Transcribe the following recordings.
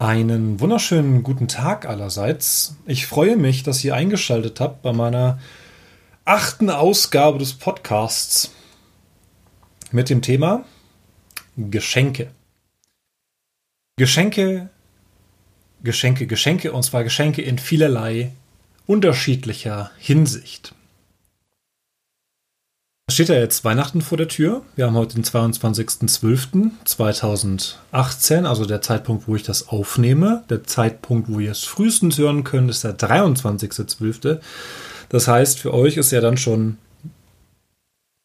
Einen wunderschönen guten Tag allerseits. Ich freue mich, dass ihr eingeschaltet habt bei meiner achten Ausgabe des Podcasts mit dem Thema Geschenke. Geschenke, Geschenke, Geschenke und zwar Geschenke in vielerlei unterschiedlicher Hinsicht. Steht ja jetzt Weihnachten vor der Tür. Wir haben heute den 22.12.2018, also der Zeitpunkt, wo ich das aufnehme. Der Zeitpunkt, wo ihr es frühestens hören könnt, ist der 23.12. Das heißt, für euch ist ja dann schon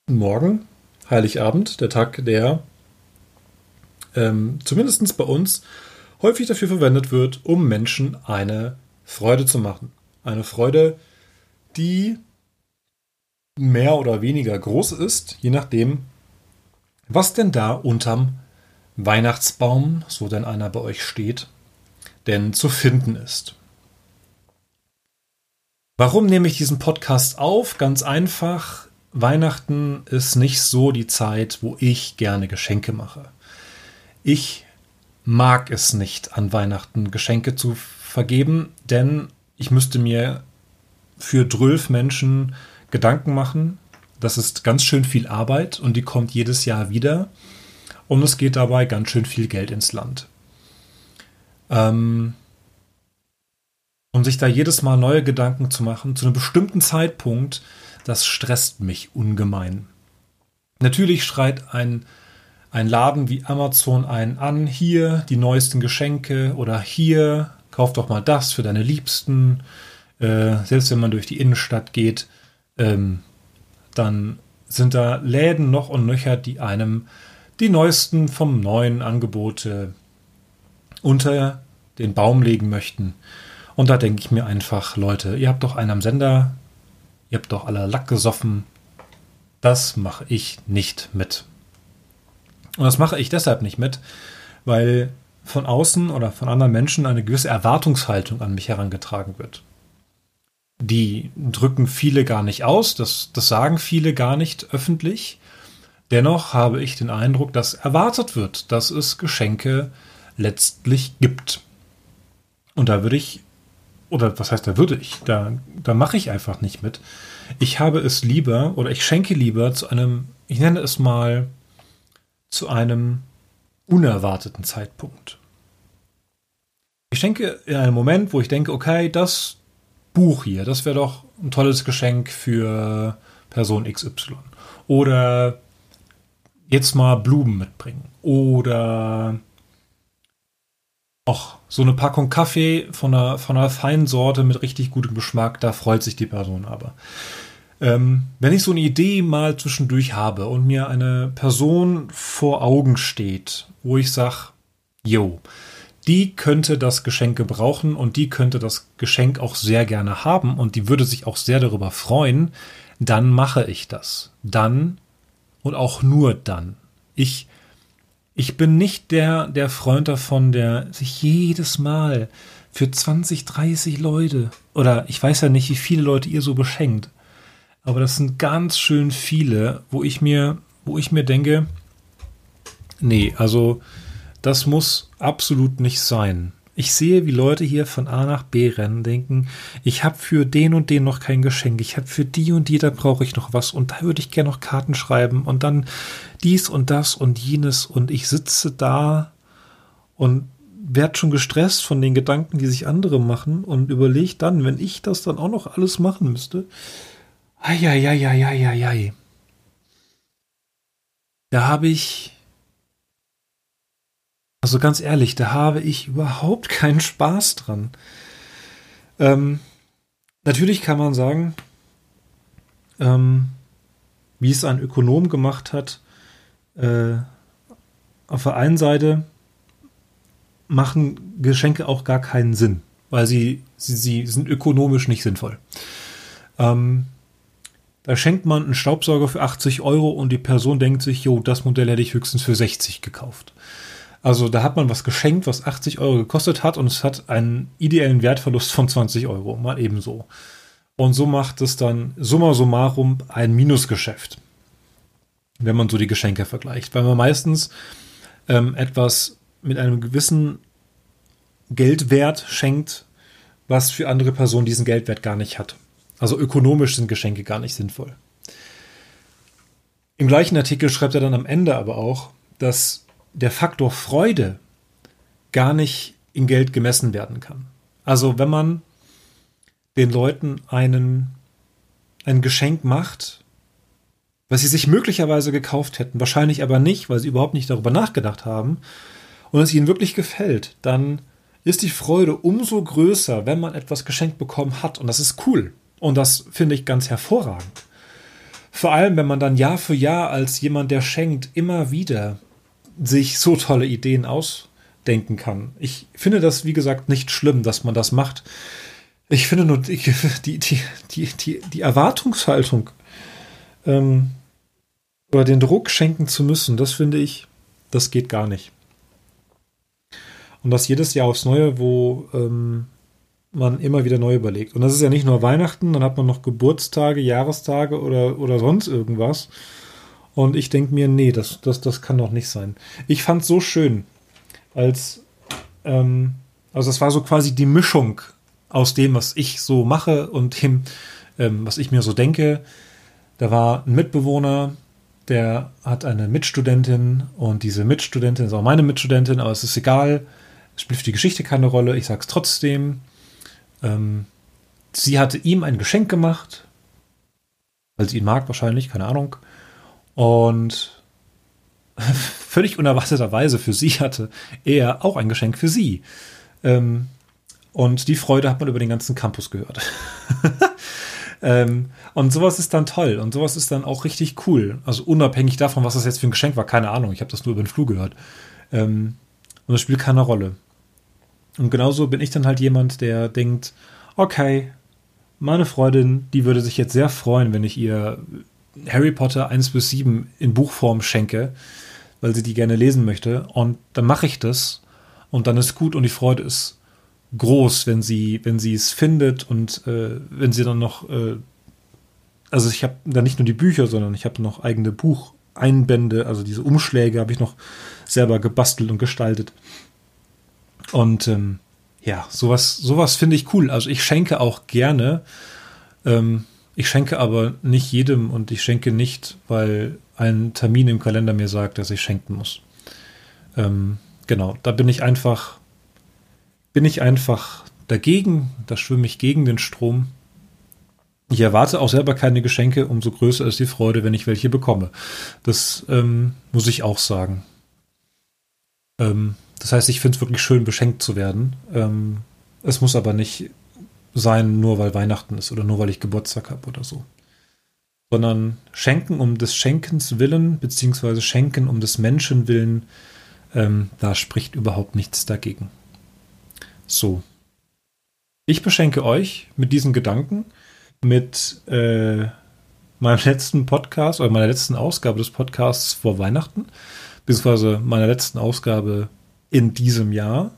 morgen, Heiligabend, der Tag, der ähm, zumindest bei uns häufig dafür verwendet wird, um Menschen eine Freude zu machen. Eine Freude, die mehr oder weniger groß ist, je nachdem, was denn da unterm Weihnachtsbaum, so denn einer bei euch steht, denn zu finden ist. Warum nehme ich diesen Podcast auf? Ganz einfach, Weihnachten ist nicht so die Zeit, wo ich gerne Geschenke mache. Ich mag es nicht, an Weihnachten Geschenke zu vergeben, denn ich müsste mir für 12 Menschen Gedanken machen. Das ist ganz schön viel Arbeit und die kommt jedes Jahr wieder. Und es geht dabei ganz schön viel Geld ins Land. Ähm, und sich da jedes Mal neue Gedanken zu machen, zu einem bestimmten Zeitpunkt, das stresst mich ungemein. Natürlich schreit ein, ein Laden wie Amazon einen an, hier die neuesten Geschenke oder hier, kauf doch mal das für deine Liebsten. Äh, selbst wenn man durch die Innenstadt geht, ähm, dann sind da Läden noch und nöcher, die einem die neuesten vom neuen Angebote unter den Baum legen möchten. Und da denke ich mir einfach, Leute, ihr habt doch einen am Sender, ihr habt doch alle Lack gesoffen. Das mache ich nicht mit. Und das mache ich deshalb nicht mit, weil von außen oder von anderen Menschen eine gewisse Erwartungshaltung an mich herangetragen wird die drücken viele gar nicht aus, das, das sagen viele gar nicht öffentlich. Dennoch habe ich den Eindruck, dass erwartet wird, dass es Geschenke letztlich gibt. Und da würde ich, oder was heißt da würde ich, da, da mache ich einfach nicht mit. Ich habe es lieber oder ich schenke lieber zu einem, ich nenne es mal, zu einem unerwarteten Zeitpunkt. Ich schenke in einem Moment, wo ich denke, okay, das, Buch hier, das wäre doch ein tolles Geschenk für Person XY. Oder jetzt mal Blumen mitbringen. Oder auch so eine Packung Kaffee von einer, von einer feinen Sorte mit richtig gutem Geschmack, da freut sich die Person aber. Ähm, wenn ich so eine Idee mal zwischendurch habe und mir eine Person vor Augen steht, wo ich sage, yo, die könnte das Geschenk gebrauchen und die könnte das Geschenk auch sehr gerne haben und die würde sich auch sehr darüber freuen, dann mache ich das. Dann und auch nur dann. Ich, ich bin nicht der, der Freund davon, der sich jedes Mal für 20, 30 Leute oder ich weiß ja nicht, wie viele Leute ihr so beschenkt, aber das sind ganz schön viele, wo ich mir, wo ich mir denke, nee, also das muss absolut nicht sein. Ich sehe, wie Leute hier von A nach B rennen, denken, ich habe für den und den noch kein Geschenk, ich habe für die und die, da brauche ich noch was und da würde ich gerne noch Karten schreiben und dann dies und das und jenes und ich sitze da und werde schon gestresst von den Gedanken, die sich andere machen und überlege dann, wenn ich das dann auch noch alles machen müsste, ei, da habe ich also ganz ehrlich, da habe ich überhaupt keinen Spaß dran. Ähm, natürlich kann man sagen, ähm, wie es ein Ökonom gemacht hat, äh, auf der einen Seite machen Geschenke auch gar keinen Sinn, weil sie, sie, sie sind ökonomisch nicht sinnvoll. Ähm, da schenkt man einen Staubsauger für 80 Euro und die Person denkt sich, jo, das Modell hätte ich höchstens für 60 gekauft. Also da hat man was geschenkt, was 80 Euro gekostet hat und es hat einen ideellen Wertverlust von 20 Euro, mal ebenso. Und so macht es dann summa summarum ein Minusgeschäft, wenn man so die Geschenke vergleicht. Weil man meistens ähm, etwas mit einem gewissen Geldwert schenkt, was für andere Personen diesen Geldwert gar nicht hat. Also ökonomisch sind Geschenke gar nicht sinnvoll. Im gleichen Artikel schreibt er dann am Ende aber auch, dass der Faktor Freude gar nicht in Geld gemessen werden kann. Also wenn man den Leuten einen, ein Geschenk macht, was sie sich möglicherweise gekauft hätten, wahrscheinlich aber nicht, weil sie überhaupt nicht darüber nachgedacht haben, und es ihnen wirklich gefällt, dann ist die Freude umso größer, wenn man etwas geschenkt bekommen hat. Und das ist cool. Und das finde ich ganz hervorragend. Vor allem, wenn man dann Jahr für Jahr als jemand, der schenkt, immer wieder sich so tolle Ideen ausdenken kann. Ich finde das, wie gesagt, nicht schlimm, dass man das macht. Ich finde nur die, die, die, die, die Erwartungshaltung ähm, oder den Druck schenken zu müssen, das finde ich, das geht gar nicht. Und das jedes Jahr aufs Neue, wo ähm, man immer wieder neu überlegt. Und das ist ja nicht nur Weihnachten, dann hat man noch Geburtstage, Jahrestage oder, oder sonst irgendwas. Und ich denke mir, nee, das, das, das kann doch nicht sein. Ich fand es so schön, als, ähm, also es war so quasi die Mischung aus dem, was ich so mache und dem, ähm, was ich mir so denke. Da war ein Mitbewohner, der hat eine Mitstudentin und diese Mitstudentin ist auch meine Mitstudentin, aber es ist egal. Es spielt für die Geschichte keine Rolle. Ich sag's trotzdem. Ähm, sie hatte ihm ein Geschenk gemacht, weil sie ihn mag wahrscheinlich, keine Ahnung. Und völlig unerwarteterweise für sie hatte er auch ein Geschenk für sie. Ähm, und die Freude hat man über den ganzen Campus gehört. ähm, und sowas ist dann toll und sowas ist dann auch richtig cool. Also unabhängig davon, was das jetzt für ein Geschenk war, keine Ahnung. Ich habe das nur über den Flug gehört. Ähm, und das spielt keine Rolle. Und genauso bin ich dann halt jemand, der denkt, okay, meine Freundin, die würde sich jetzt sehr freuen, wenn ich ihr Harry Potter 1 bis 7 in Buchform schenke, weil sie die gerne lesen möchte. Und dann mache ich das und dann ist gut und die Freude ist groß, wenn sie, wenn sie es findet und äh, wenn sie dann noch, äh, also ich habe da nicht nur die Bücher, sondern ich habe noch eigene Bucheinbände, also diese Umschläge habe ich noch selber gebastelt und gestaltet. Und ähm, ja, sowas, sowas finde ich cool. Also ich schenke auch gerne. Ähm, ich schenke aber nicht jedem und ich schenke nicht, weil ein Termin im Kalender mir sagt, dass ich schenken muss. Ähm, genau, da bin ich einfach, bin ich einfach dagegen. Da schwimme ich gegen den Strom. Ich erwarte auch selber keine Geschenke, umso größer ist die Freude, wenn ich welche bekomme. Das ähm, muss ich auch sagen. Ähm, das heißt, ich finde es wirklich schön, beschenkt zu werden. Ähm, es muss aber nicht sein, nur weil Weihnachten ist oder nur weil ich Geburtstag habe oder so. Sondern schenken um des Schenkens willen, beziehungsweise schenken um des Menschen willen, ähm, da spricht überhaupt nichts dagegen. So. Ich beschenke euch mit diesen Gedanken, mit äh, meinem letzten Podcast oder meiner letzten Ausgabe des Podcasts vor Weihnachten, beziehungsweise meiner letzten Ausgabe in diesem Jahr.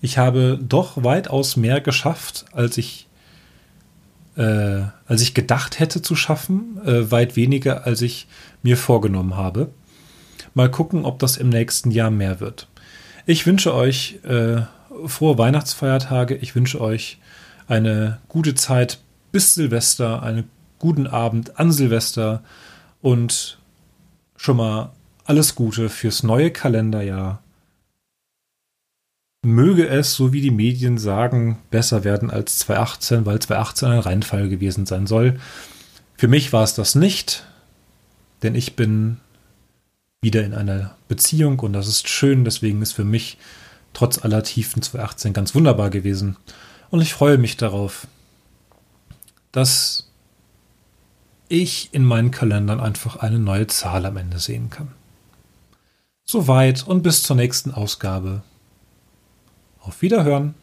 Ich habe doch weitaus mehr geschafft, als ich, äh, als ich gedacht hätte zu schaffen. Äh, weit weniger, als ich mir vorgenommen habe. Mal gucken, ob das im nächsten Jahr mehr wird. Ich wünsche euch äh, frohe Weihnachtsfeiertage. Ich wünsche euch eine gute Zeit bis Silvester, einen guten Abend an Silvester und schon mal alles Gute fürs neue Kalenderjahr möge es, so wie die Medien sagen, besser werden als 2018, weil 2018 ein Reinfall gewesen sein soll. Für mich war es das nicht, denn ich bin wieder in einer Beziehung und das ist schön, deswegen ist für mich trotz aller Tiefen 2018 ganz wunderbar gewesen. Und ich freue mich darauf, dass ich in meinen Kalendern einfach eine neue Zahl am Ende sehen kann. Soweit und bis zur nächsten Ausgabe auf Wiederhören.